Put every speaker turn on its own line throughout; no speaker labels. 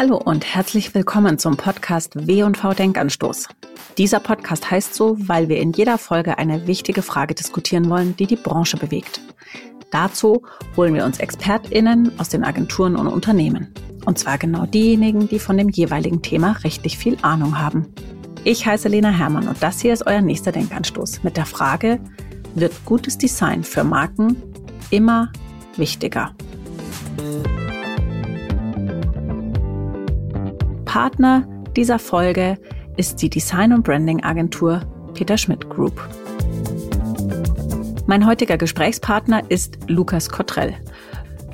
Hallo und herzlich willkommen zum Podcast W&V Denkanstoß. Dieser Podcast heißt so, weil wir in jeder Folge eine wichtige Frage diskutieren wollen, die die Branche bewegt. Dazu holen wir uns ExpertInnen aus den Agenturen und Unternehmen. Und zwar genau diejenigen, die von dem jeweiligen Thema richtig viel Ahnung haben. Ich heiße Lena Hermann und das hier ist euer nächster Denkanstoß mit der Frage, wird gutes Design für Marken immer wichtiger? Partner dieser Folge ist die Design- und Branding-Agentur Peter Schmidt Group. Mein heutiger Gesprächspartner ist Lukas Cottrell.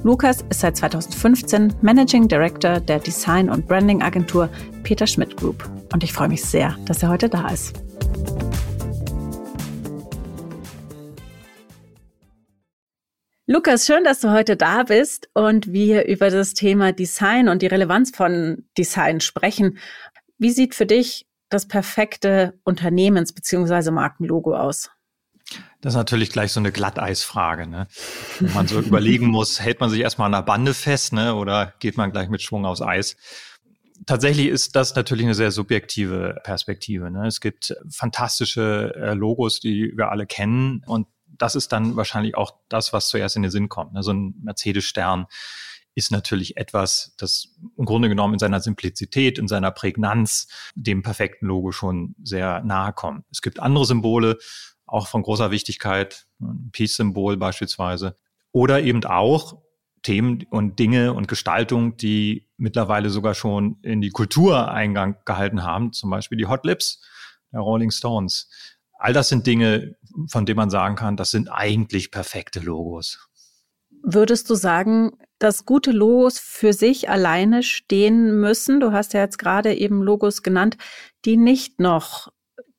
Lukas ist seit 2015 Managing Director der Design- und Branding-Agentur Peter Schmidt Group. Und ich freue mich sehr, dass er heute da ist. Lukas, schön, dass du heute da bist und wir über das Thema Design und die Relevanz von Design sprechen. Wie sieht für dich das perfekte Unternehmens- bzw. Markenlogo aus?
Das ist natürlich gleich so eine Glatteisfrage, ne? Wo man so überlegen muss, hält man sich erstmal an der Bande fest, ne? Oder geht man gleich mit Schwung aufs Eis? Tatsächlich ist das natürlich eine sehr subjektive Perspektive. Ne? Es gibt fantastische äh, Logos, die wir alle kennen und das ist dann wahrscheinlich auch das, was zuerst in den Sinn kommt. Ne? So ein Mercedes-Stern ist natürlich etwas, das im Grunde genommen in seiner Simplizität, in seiner Prägnanz dem perfekten Logo schon sehr nahe kommt. Es gibt andere Symbole, auch von großer Wichtigkeit, ein Peace-Symbol beispielsweise, oder eben auch Themen und Dinge und Gestaltung, die mittlerweile sogar schon in die Kultur Eingang gehalten haben, zum Beispiel die Hot Lips der Rolling Stones. All das sind Dinge, von denen man sagen kann, das sind eigentlich perfekte Logos.
Würdest du sagen, dass gute Logos für sich alleine stehen müssen? Du hast ja jetzt gerade eben Logos genannt, die nicht noch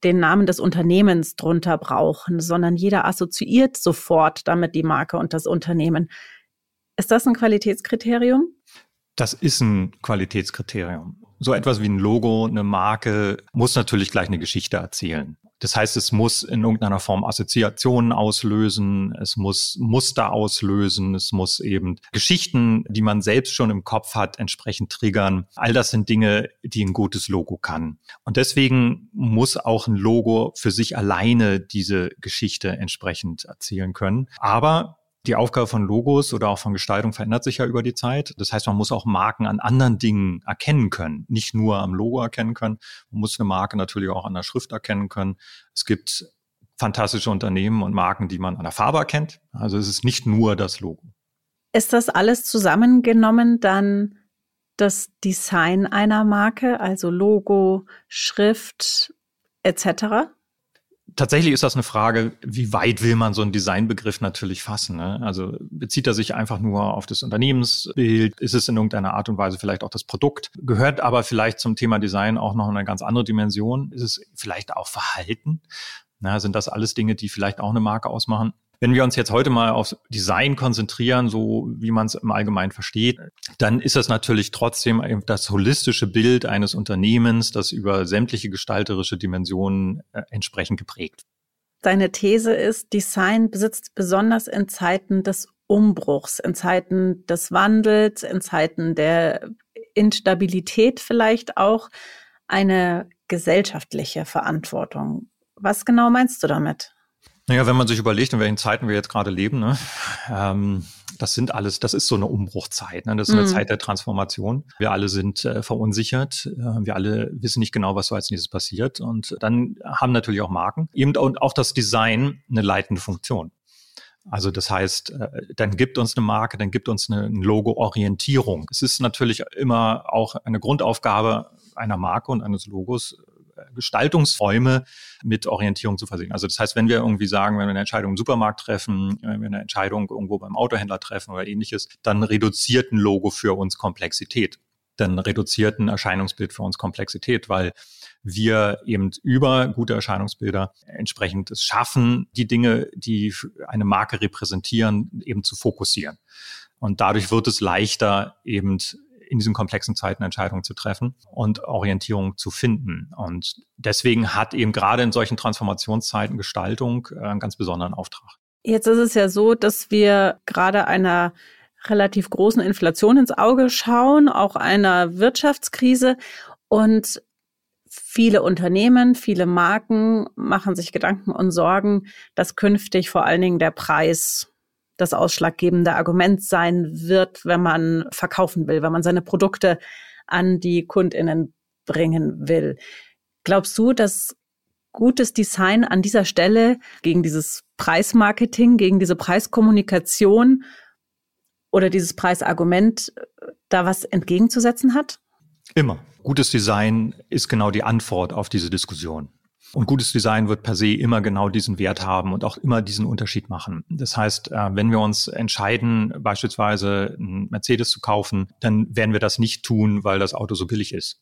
den Namen des Unternehmens drunter brauchen, sondern jeder assoziiert sofort damit die Marke und das Unternehmen. Ist das ein Qualitätskriterium?
Das ist ein Qualitätskriterium. So etwas wie ein Logo, eine Marke muss natürlich gleich eine Geschichte erzählen. Das heißt, es muss in irgendeiner Form Assoziationen auslösen, es muss Muster auslösen, es muss eben Geschichten, die man selbst schon im Kopf hat, entsprechend triggern. All das sind Dinge, die ein gutes Logo kann. Und deswegen muss auch ein Logo für sich alleine diese Geschichte entsprechend erzählen können. Aber die Aufgabe von Logos oder auch von Gestaltung verändert sich ja über die Zeit. Das heißt, man muss auch Marken an anderen Dingen erkennen können, nicht nur am Logo erkennen können. Man muss eine Marke natürlich auch an der Schrift erkennen können. Es gibt fantastische Unternehmen und Marken, die man an der Farbe erkennt. Also es ist nicht nur das Logo.
Ist das alles zusammengenommen dann das Design einer Marke, also Logo, Schrift etc.?
Tatsächlich ist das eine Frage, wie weit will man so einen Designbegriff natürlich fassen? Ne? Also bezieht er sich einfach nur auf das Unternehmensbild? Ist es in irgendeiner Art und Weise vielleicht auch das Produkt? Gehört aber vielleicht zum Thema Design auch noch eine ganz andere Dimension? Ist es vielleicht auch Verhalten? Na, sind das alles Dinge, die vielleicht auch eine Marke ausmachen? Wenn wir uns jetzt heute mal auf Design konzentrieren, so wie man es im Allgemeinen versteht, dann ist das natürlich trotzdem das holistische Bild eines Unternehmens, das über sämtliche gestalterische Dimensionen äh, entsprechend geprägt.
Deine These ist, Design besitzt besonders in Zeiten des Umbruchs, in Zeiten des Wandels, in Zeiten der Instabilität vielleicht auch eine gesellschaftliche Verantwortung. Was genau meinst du damit?
Naja, wenn man sich überlegt, in welchen Zeiten wir jetzt gerade leben, ne, ähm, das sind alles, das ist so eine Umbruchzeit, ne? das ist eine mhm. Zeit der Transformation. Wir alle sind äh, verunsichert, äh, wir alle wissen nicht genau, was so als nächstes passiert und dann haben natürlich auch Marken eben und auch das Design eine leitende Funktion. Also das heißt, äh, dann gibt uns eine Marke, dann gibt uns eine, eine Logo-Orientierung. Es ist natürlich immer auch eine Grundaufgabe einer Marke und eines Logos, Gestaltungsräume mit Orientierung zu versehen. Also das heißt, wenn wir irgendwie sagen, wenn wir eine Entscheidung im Supermarkt treffen, wenn wir eine Entscheidung irgendwo beim Autohändler treffen oder ähnliches, dann reduziert ein Logo für uns Komplexität. Dann reduziert ein Erscheinungsbild für uns Komplexität, weil wir eben über gute Erscheinungsbilder entsprechend es schaffen, die Dinge, die eine Marke repräsentieren, eben zu fokussieren. Und dadurch wird es leichter, eben in diesen komplexen Zeiten Entscheidungen zu treffen und Orientierung zu finden. Und deswegen hat eben gerade in solchen Transformationszeiten Gestaltung äh, einen ganz besonderen Auftrag.
Jetzt ist es ja so, dass wir gerade einer relativ großen Inflation ins Auge schauen, auch einer Wirtschaftskrise. Und viele Unternehmen, viele Marken machen sich Gedanken und Sorgen, dass künftig vor allen Dingen der Preis das ausschlaggebende Argument sein wird, wenn man verkaufen will, wenn man seine Produkte an die Kundinnen bringen will. Glaubst du, dass gutes Design an dieser Stelle gegen dieses Preismarketing, gegen diese Preiskommunikation oder dieses Preisargument da was entgegenzusetzen hat?
Immer. Gutes Design ist genau die Antwort auf diese Diskussion. Und gutes Design wird per se immer genau diesen Wert haben und auch immer diesen Unterschied machen. Das heißt, äh, wenn wir uns entscheiden, beispielsweise einen Mercedes zu kaufen, dann werden wir das nicht tun, weil das Auto so billig ist.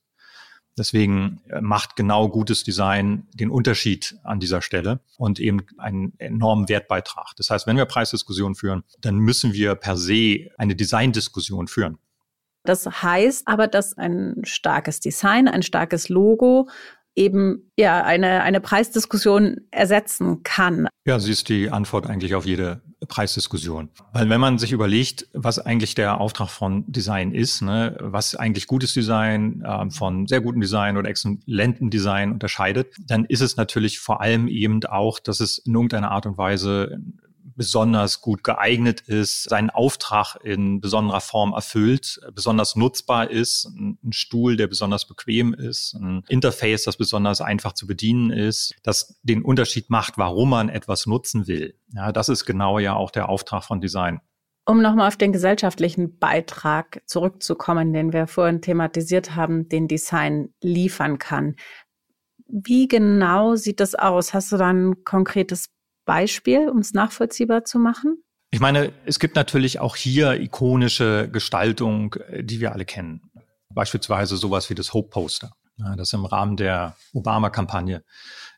Deswegen äh, macht genau gutes Design den Unterschied an dieser Stelle und eben einen enormen Wertbeitrag. Das heißt, wenn wir Preisdiskussionen führen, dann müssen wir per se eine Designdiskussion führen.
Das heißt aber, dass ein starkes Design, ein starkes Logo eben ja eine, eine Preisdiskussion ersetzen kann.
Ja, sie ist die Antwort eigentlich auf jede Preisdiskussion. Weil wenn man sich überlegt, was eigentlich der Auftrag von Design ist, ne, was eigentlich gutes Design äh, von sehr gutem Design oder exzellentem Design unterscheidet, dann ist es natürlich vor allem eben auch, dass es in irgendeiner Art und Weise besonders gut geeignet ist, seinen Auftrag in besonderer Form erfüllt, besonders nutzbar ist, ein Stuhl, der besonders bequem ist, ein Interface, das besonders einfach zu bedienen ist, das den Unterschied macht, warum man etwas nutzen will. Ja, das ist genau ja auch der Auftrag von Design.
Um nochmal auf den gesellschaftlichen Beitrag zurückzukommen, den wir vorhin thematisiert haben, den Design liefern kann. Wie genau sieht das aus? Hast du da ein konkretes Beispiel, um es nachvollziehbar zu machen?
Ich meine, es gibt natürlich auch hier ikonische Gestaltung, äh, die wir alle kennen. Beispielsweise sowas wie das Hope Poster, das im Rahmen der Obama-Kampagne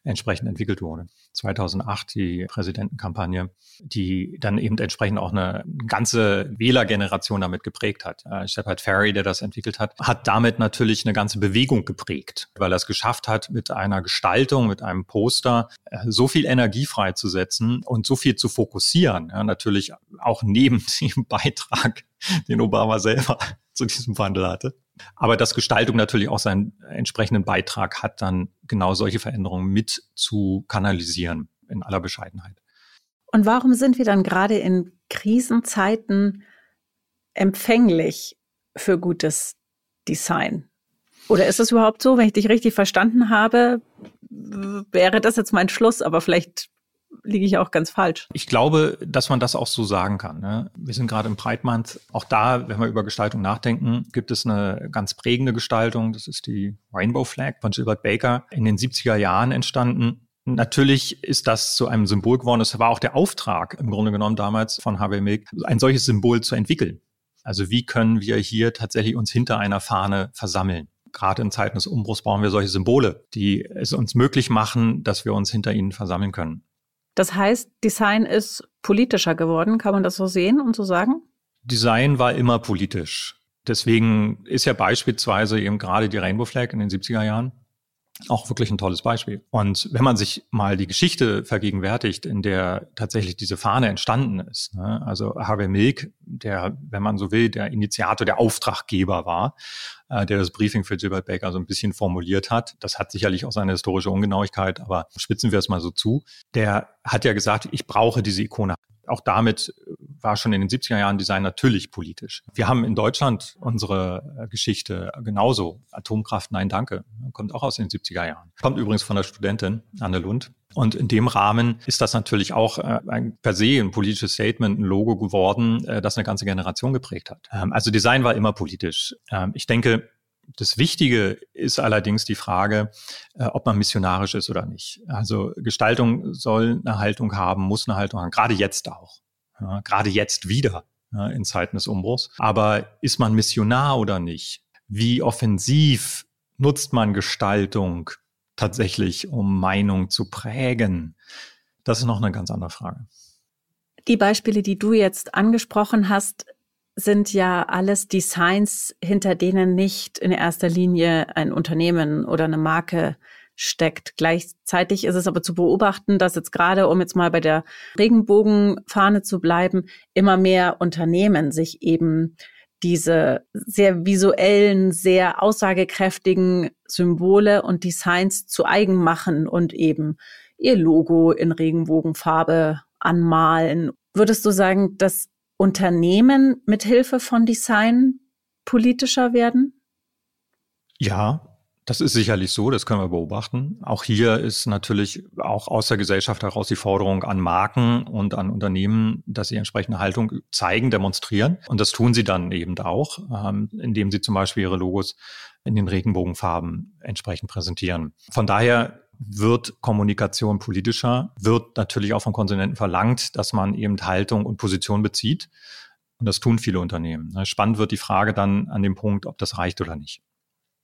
entsprechend entwickelt wurde. 2008 die Präsidentenkampagne, die dann eben entsprechend auch eine ganze Wählergeneration damit geprägt hat. Äh, Shepard Ferry, der das entwickelt hat, hat damit natürlich eine ganze Bewegung geprägt, weil er es geschafft hat, mit einer Gestaltung, mit einem Poster äh, so viel Energie freizusetzen und so viel zu fokussieren. Ja, natürlich auch neben dem Beitrag, den Obama selber zu diesem Wandel hatte. Aber dass Gestaltung natürlich auch seinen entsprechenden Beitrag hat, dann genau solche Veränderungen mit zu kanalisieren in aller Bescheidenheit.
Und warum sind wir dann gerade in Krisenzeiten empfänglich für gutes Design? Oder ist es überhaupt so, wenn ich dich richtig verstanden habe, wäre das jetzt mein Schluss, aber vielleicht liege ich auch ganz falsch.
Ich glaube, dass man das auch so sagen kann. Ne? Wir sind gerade im Breitmand. Auch da, wenn wir über Gestaltung nachdenken, gibt es eine ganz prägende Gestaltung. Das ist die Rainbow Flag von Gilbert Baker in den 70er Jahren entstanden. Natürlich ist das zu einem Symbol geworden. Es war auch der Auftrag im Grunde genommen damals von Harvey Milk, ein solches Symbol zu entwickeln. Also wie können wir hier tatsächlich uns hinter einer Fahne versammeln? Gerade in Zeiten des Umbruchs brauchen wir solche Symbole, die es uns möglich machen, dass wir uns hinter ihnen versammeln können.
Das heißt, Design ist politischer geworden, kann man das so sehen und so sagen?
Design war immer politisch. Deswegen ist ja beispielsweise eben gerade die Rainbow Flag in den 70er Jahren auch wirklich ein tolles Beispiel. Und wenn man sich mal die Geschichte vergegenwärtigt, in der tatsächlich diese Fahne entstanden ist, ne? also Harvey Milk, der, wenn man so will, der Initiator, der Auftraggeber war, äh, der das Briefing für Gilbert Baker so ein bisschen formuliert hat, das hat sicherlich auch seine historische Ungenauigkeit, aber spitzen wir es mal so zu, der hat ja gesagt, ich brauche diese Ikone auch damit war schon in den 70er Jahren Design natürlich politisch. Wir haben in Deutschland unsere äh, Geschichte genauso. Atomkraft, nein, danke. Kommt auch aus den 70er Jahren. Kommt übrigens von der Studentin Anne Lund. Und in dem Rahmen ist das natürlich auch äh, ein, per se ein politisches Statement, ein Logo geworden, äh, das eine ganze Generation geprägt hat. Ähm, also Design war immer politisch. Ähm, ich denke, das Wichtige ist allerdings die Frage, äh, ob man missionarisch ist oder nicht. Also Gestaltung soll eine Haltung haben, muss eine Haltung haben, gerade jetzt auch. Ja, gerade jetzt wieder ja, in Zeiten des Umbruchs. Aber ist man Missionar oder nicht? Wie offensiv nutzt man Gestaltung tatsächlich, um Meinung zu prägen? Das ist noch eine ganz andere Frage.
Die Beispiele, die du jetzt angesprochen hast, sind ja alles Designs, hinter denen nicht in erster Linie ein Unternehmen oder eine Marke steckt. Gleichzeitig ist es aber zu beobachten, dass jetzt gerade, um jetzt mal bei der Regenbogenfahne zu bleiben, immer mehr Unternehmen sich eben diese sehr visuellen, sehr aussagekräftigen Symbole und Designs zu eigen machen und eben ihr Logo in Regenbogenfarbe anmalen. Würdest du sagen, dass Unternehmen mit Hilfe von Design politischer werden?
Ja, das ist sicherlich so, das können wir beobachten. Auch hier ist natürlich auch aus der Gesellschaft heraus die Forderung an Marken und an Unternehmen, dass sie entsprechende Haltung zeigen, demonstrieren. Und das tun sie dann eben auch, ähm, indem sie zum Beispiel ihre Logos in den Regenbogenfarben entsprechend präsentieren. Von daher wird Kommunikation politischer, wird natürlich auch von Konsumenten verlangt, dass man eben Haltung und Position bezieht. Und das tun viele Unternehmen. Spannend wird die Frage dann an dem Punkt, ob das reicht oder nicht.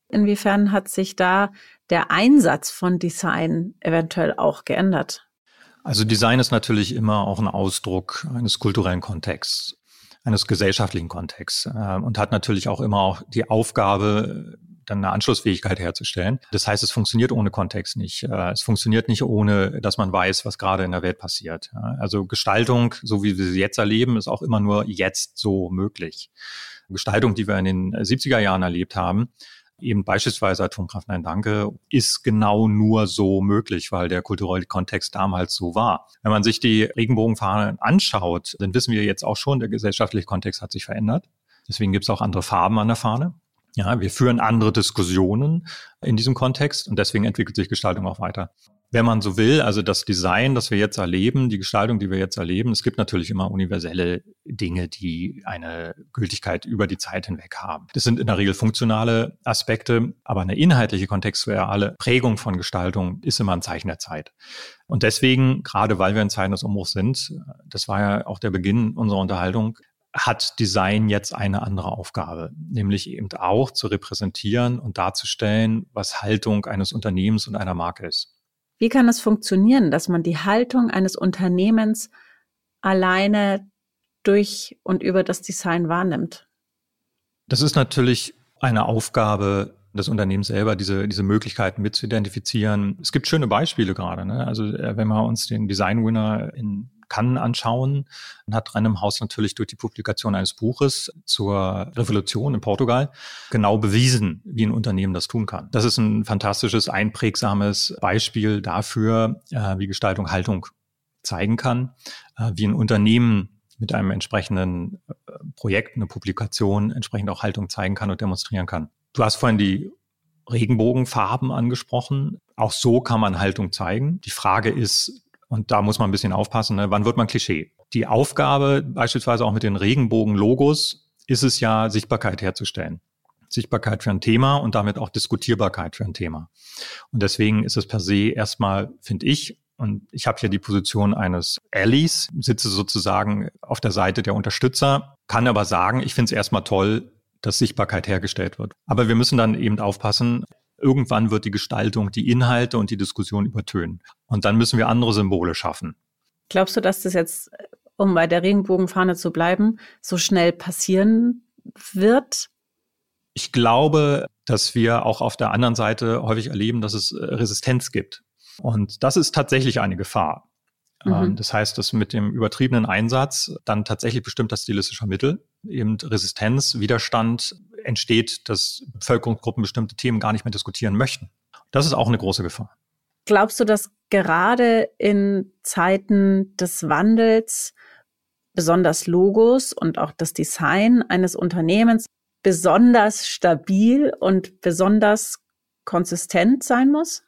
Inwiefern hat sich da der Einsatz von Design eventuell auch geändert?
Also Design ist natürlich immer auch ein Ausdruck eines kulturellen Kontexts, eines gesellschaftlichen Kontexts äh, und hat natürlich auch immer auch die Aufgabe, dann eine Anschlussfähigkeit herzustellen. Das heißt, es funktioniert ohne Kontext nicht. Äh, es funktioniert nicht ohne, dass man weiß, was gerade in der Welt passiert. Also Gestaltung, so wie wir sie jetzt erleben, ist auch immer nur jetzt so möglich. Gestaltung, die wir in den 70er Jahren erlebt haben, eben beispielsweise Atomkraft Nein Danke, ist genau nur so möglich, weil der kulturelle Kontext damals so war. Wenn man sich die Regenbogenfahnen anschaut, dann wissen wir jetzt auch schon, der gesellschaftliche Kontext hat sich verändert. Deswegen gibt es auch andere Farben an der Fahne. Ja, wir führen andere Diskussionen in diesem Kontext und deswegen entwickelt sich Gestaltung auch weiter wenn man so will, also das Design, das wir jetzt erleben, die Gestaltung, die wir jetzt erleben, es gibt natürlich immer universelle Dinge, die eine Gültigkeit über die Zeit hinweg haben. Das sind in der Regel funktionale Aspekte, aber eine inhaltliche kontextuelle Prägung von Gestaltung ist immer ein Zeichen der Zeit. Und deswegen, gerade weil wir in Zeiten des Umbruchs sind, das war ja auch der Beginn unserer Unterhaltung, hat Design jetzt eine andere Aufgabe, nämlich eben auch zu repräsentieren und darzustellen, was Haltung eines Unternehmens und einer Marke ist.
Wie kann es funktionieren, dass man die Haltung eines Unternehmens alleine durch und über das Design wahrnimmt?
Das ist natürlich eine Aufgabe des Unternehmens selber, diese, diese Möglichkeiten mit zu identifizieren. Es gibt schöne Beispiele gerade. Ne? Also äh, wenn wir uns den Design Winner in Cannes anschauen. und hat Random House natürlich durch die Publikation eines Buches zur Revolution in Portugal genau bewiesen, wie ein Unternehmen das tun kann. Das ist ein fantastisches, einprägsames Beispiel dafür, äh, wie Gestaltung Haltung zeigen kann, äh, wie ein Unternehmen mit einem entsprechenden äh, Projekt, eine Publikation entsprechend auch Haltung zeigen kann und demonstrieren kann. Du hast vorhin die Regenbogenfarben angesprochen. Auch so kann man Haltung zeigen. Die Frage ist, und da muss man ein bisschen aufpassen, ne? wann wird man Klischee? Die Aufgabe beispielsweise auch mit den Regenbogen-Logos ist es ja, Sichtbarkeit herzustellen. Sichtbarkeit für ein Thema und damit auch Diskutierbarkeit für ein Thema. Und deswegen ist es per se erstmal, finde ich, und ich habe hier die Position eines Allies, sitze sozusagen auf der Seite der Unterstützer, kann aber sagen, ich finde es erstmal toll, dass Sichtbarkeit hergestellt wird. Aber wir müssen dann eben aufpassen, irgendwann wird die Gestaltung, die Inhalte und die Diskussion übertönen. Und dann müssen wir andere Symbole schaffen.
Glaubst du, dass das jetzt, um bei der Regenbogenfahne zu bleiben, so schnell passieren wird?
Ich glaube, dass wir auch auf der anderen Seite häufig erleben, dass es äh, Resistenz gibt. Und das ist tatsächlich eine Gefahr. Mhm. Ähm, das heißt, dass mit dem übertriebenen Einsatz dann tatsächlich bestimmter stilistischer Mittel eben Resistenz, Widerstand entsteht, dass Bevölkerungsgruppen bestimmte Themen gar nicht mehr diskutieren möchten. Das ist auch eine große Gefahr.
Glaubst du, dass gerade in Zeiten des Wandels besonders Logos und auch das Design eines Unternehmens besonders stabil und besonders konsistent sein muss?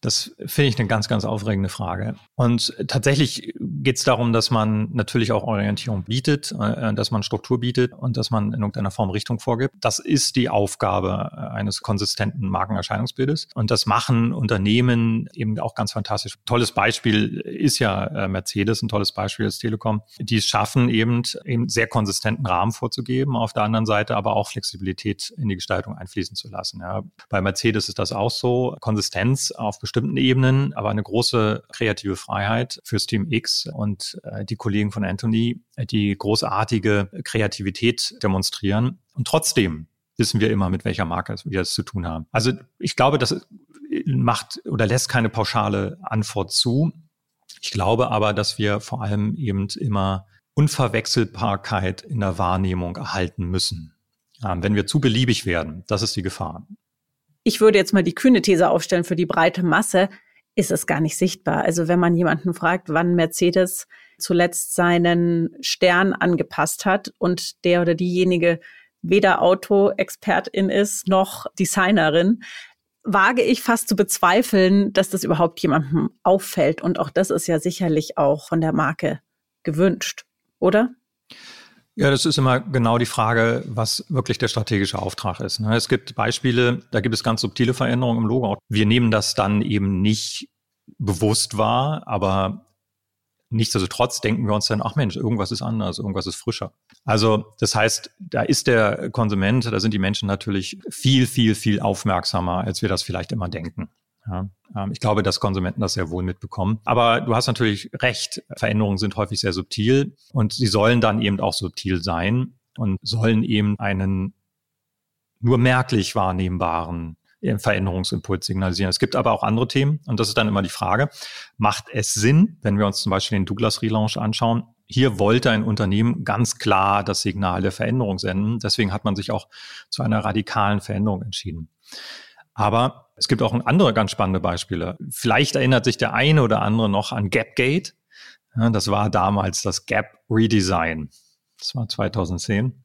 Das finde ich eine ganz, ganz aufregende Frage. Und tatsächlich geht es darum, dass man natürlich auch Orientierung bietet, äh, dass man Struktur bietet und dass man in irgendeiner Form Richtung vorgibt. Das ist die Aufgabe äh, eines konsistenten Markenerscheinungsbildes. Und das machen Unternehmen eben auch ganz fantastisch. Tolles Beispiel ist ja äh, Mercedes, ein tolles Beispiel ist Telekom. Die es schaffen eben, eben sehr konsistenten Rahmen vorzugeben, auf der anderen Seite aber auch Flexibilität in die Gestaltung einfließen zu lassen. Ja. Bei Mercedes ist das auch so. Konsistenz auf bestimmten Ebenen, aber eine große kreative Freiheit fürs Team X und äh, die Kollegen von Anthony, äh, die großartige Kreativität demonstrieren. Und trotzdem wissen wir immer, mit welcher Marke wir es zu tun haben. Also ich glaube, das macht oder lässt keine pauschale Antwort zu. Ich glaube aber, dass wir vor allem eben immer Unverwechselbarkeit in der Wahrnehmung erhalten müssen. Ähm, wenn wir zu beliebig werden, das ist die Gefahr.
Ich würde jetzt mal die kühne These aufstellen, für die breite Masse ist es gar nicht sichtbar. Also wenn man jemanden fragt, wann Mercedes zuletzt seinen Stern angepasst hat und der oder diejenige weder Autoexpertin ist noch Designerin, wage ich fast zu bezweifeln, dass das überhaupt jemandem auffällt. Und auch das ist ja sicherlich auch von der Marke gewünscht, oder?
Ja, das ist immer genau die Frage, was wirklich der strategische Auftrag ist. Ne? Es gibt Beispiele, da gibt es ganz subtile Veränderungen im Logo. Wir nehmen das dann eben nicht bewusst wahr, aber nichtsdestotrotz denken wir uns dann, ach Mensch, irgendwas ist anders, irgendwas ist frischer. Also das heißt, da ist der Konsument, da sind die Menschen natürlich viel, viel, viel aufmerksamer, als wir das vielleicht immer denken. Ja, ähm, ich glaube, dass Konsumenten das sehr wohl mitbekommen. Aber du hast natürlich recht, Veränderungen sind häufig sehr subtil und sie sollen dann eben auch subtil sein und sollen eben einen nur merklich wahrnehmbaren äh, Veränderungsimpuls signalisieren. Es gibt aber auch andere Themen und das ist dann immer die Frage, macht es Sinn, wenn wir uns zum Beispiel den Douglas Relaunch anschauen, hier wollte ein Unternehmen ganz klar das Signal der Veränderung senden. Deswegen hat man sich auch zu einer radikalen Veränderung entschieden. Aber es gibt auch andere ganz spannende Beispiele. Vielleicht erinnert sich der eine oder andere noch an Gapgate. das war damals das Gap Redesign. Das war 2010.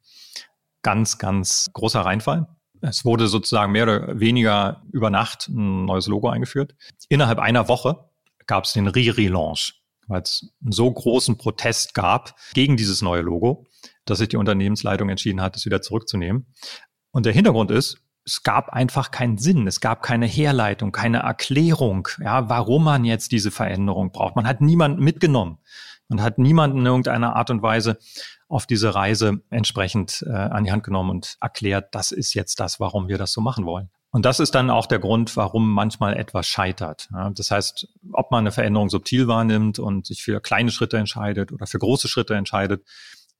Ganz, ganz großer Reinfall. Es wurde sozusagen mehr oder weniger über Nacht ein neues Logo eingeführt. Innerhalb einer Woche gab es den Re-Relaunch, weil es einen so großen Protest gab gegen dieses neue Logo, dass sich die Unternehmensleitung entschieden hat, es wieder zurückzunehmen. Und der Hintergrund ist, es gab einfach keinen Sinn, es gab keine Herleitung, keine Erklärung, ja, warum man jetzt diese Veränderung braucht. Man hat niemanden mitgenommen. Man hat niemanden in irgendeiner Art und Weise auf diese Reise entsprechend äh, an die Hand genommen und erklärt, das ist jetzt das, warum wir das so machen wollen. Und das ist dann auch der Grund, warum manchmal etwas scheitert. Ja, das heißt, ob man eine Veränderung subtil wahrnimmt und sich für kleine Schritte entscheidet oder für große Schritte entscheidet,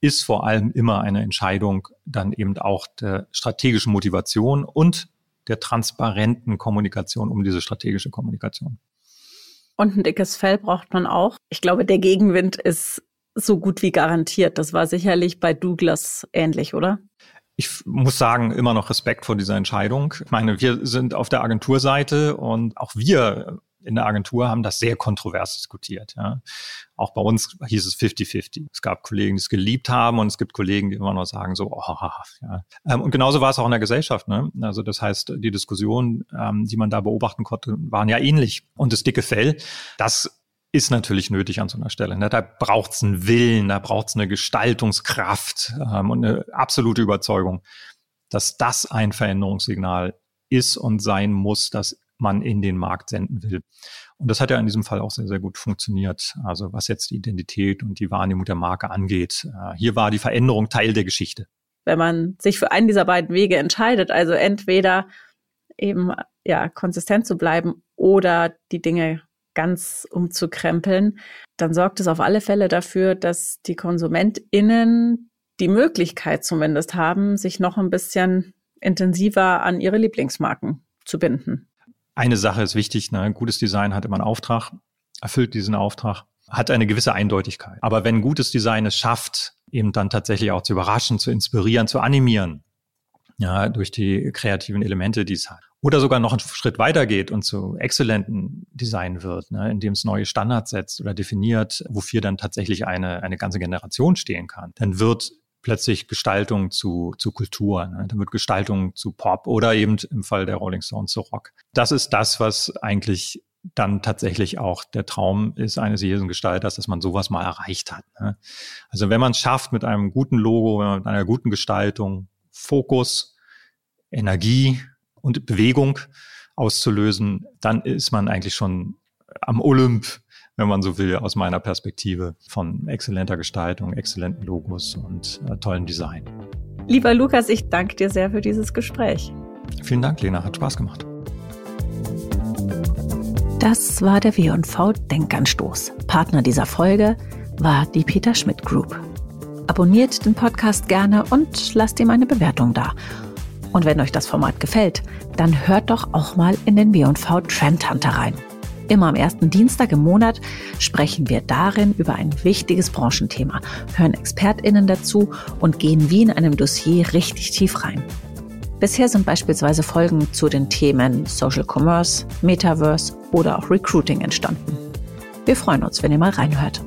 ist vor allem immer eine Entscheidung dann eben auch der strategischen Motivation und der transparenten Kommunikation um diese strategische Kommunikation.
Und ein dickes Fell braucht man auch. Ich glaube, der Gegenwind ist so gut wie garantiert. Das war sicherlich bei Douglas ähnlich, oder?
Ich muss sagen, immer noch Respekt vor dieser Entscheidung. Ich meine, wir sind auf der Agenturseite und auch wir in der Agentur haben das sehr kontrovers diskutiert. Ja. Auch bei uns hieß es 50-50. Es gab Kollegen, die es geliebt haben und es gibt Kollegen, die immer noch sagen so, oh, ja. Ähm, und genauso war es auch in der Gesellschaft. Ne? Also das heißt, die Diskussionen, ähm, die man da beobachten konnte, waren ja ähnlich. Und das dicke Fell, das ist natürlich nötig an so einer Stelle. Ne? Da braucht es einen Willen, da braucht es eine Gestaltungskraft ähm, und eine absolute Überzeugung, dass das ein Veränderungssignal ist und sein muss, das man in den Markt senden will. Und das hat ja in diesem Fall auch sehr, sehr gut funktioniert. Also was jetzt die Identität und die Wahrnehmung der Marke angeht. Äh, hier war die Veränderung Teil der Geschichte.
Wenn man sich für einen dieser beiden Wege entscheidet, also entweder eben ja konsistent zu bleiben oder die Dinge ganz umzukrempeln, dann sorgt es auf alle Fälle dafür, dass die KonsumentInnen die Möglichkeit zumindest haben, sich noch ein bisschen intensiver an ihre Lieblingsmarken zu binden
eine Sache ist wichtig, ne? gutes Design hat immer einen Auftrag, erfüllt diesen Auftrag, hat eine gewisse Eindeutigkeit. Aber wenn gutes Design es schafft, eben dann tatsächlich auch zu überraschen, zu inspirieren, zu animieren, ja, durch die kreativen Elemente, die es hat. Oder sogar noch einen Schritt weiter geht und zu exzellenten Design wird, ne, indem es neue Standards setzt oder definiert, wofür dann tatsächlich eine, eine ganze Generation stehen kann, dann wird plötzlich Gestaltung zu, zu Kultur, ne? dann wird Gestaltung zu Pop oder eben im Fall der Rolling Stones zu Rock. Das ist das, was eigentlich dann tatsächlich auch der Traum ist eines jeden Gestalters, dass man sowas mal erreicht hat. Ne? Also wenn man es schafft mit einem guten Logo, mit einer guten Gestaltung, Fokus, Energie und Bewegung auszulösen, dann ist man eigentlich schon am Olymp wenn man so will, aus meiner Perspektive von exzellenter Gestaltung, exzellenten Logos und äh, tollen Design.
Lieber Lukas, ich danke dir sehr für dieses Gespräch.
Vielen Dank, Lena, hat Spaß gemacht.
Das war der W&V Denkanstoß. Partner dieser Folge war die Peter Schmidt Group. Abonniert den Podcast gerne und lasst ihm eine Bewertung da. Und wenn euch das Format gefällt, dann hört doch auch mal in den W&V Trend Hunter rein. Immer am ersten Dienstag im Monat sprechen wir darin über ein wichtiges Branchenthema, hören ExpertInnen dazu und gehen wie in einem Dossier richtig tief rein. Bisher sind beispielsweise Folgen zu den Themen Social Commerce, Metaverse oder auch Recruiting entstanden. Wir freuen uns, wenn ihr mal reinhört.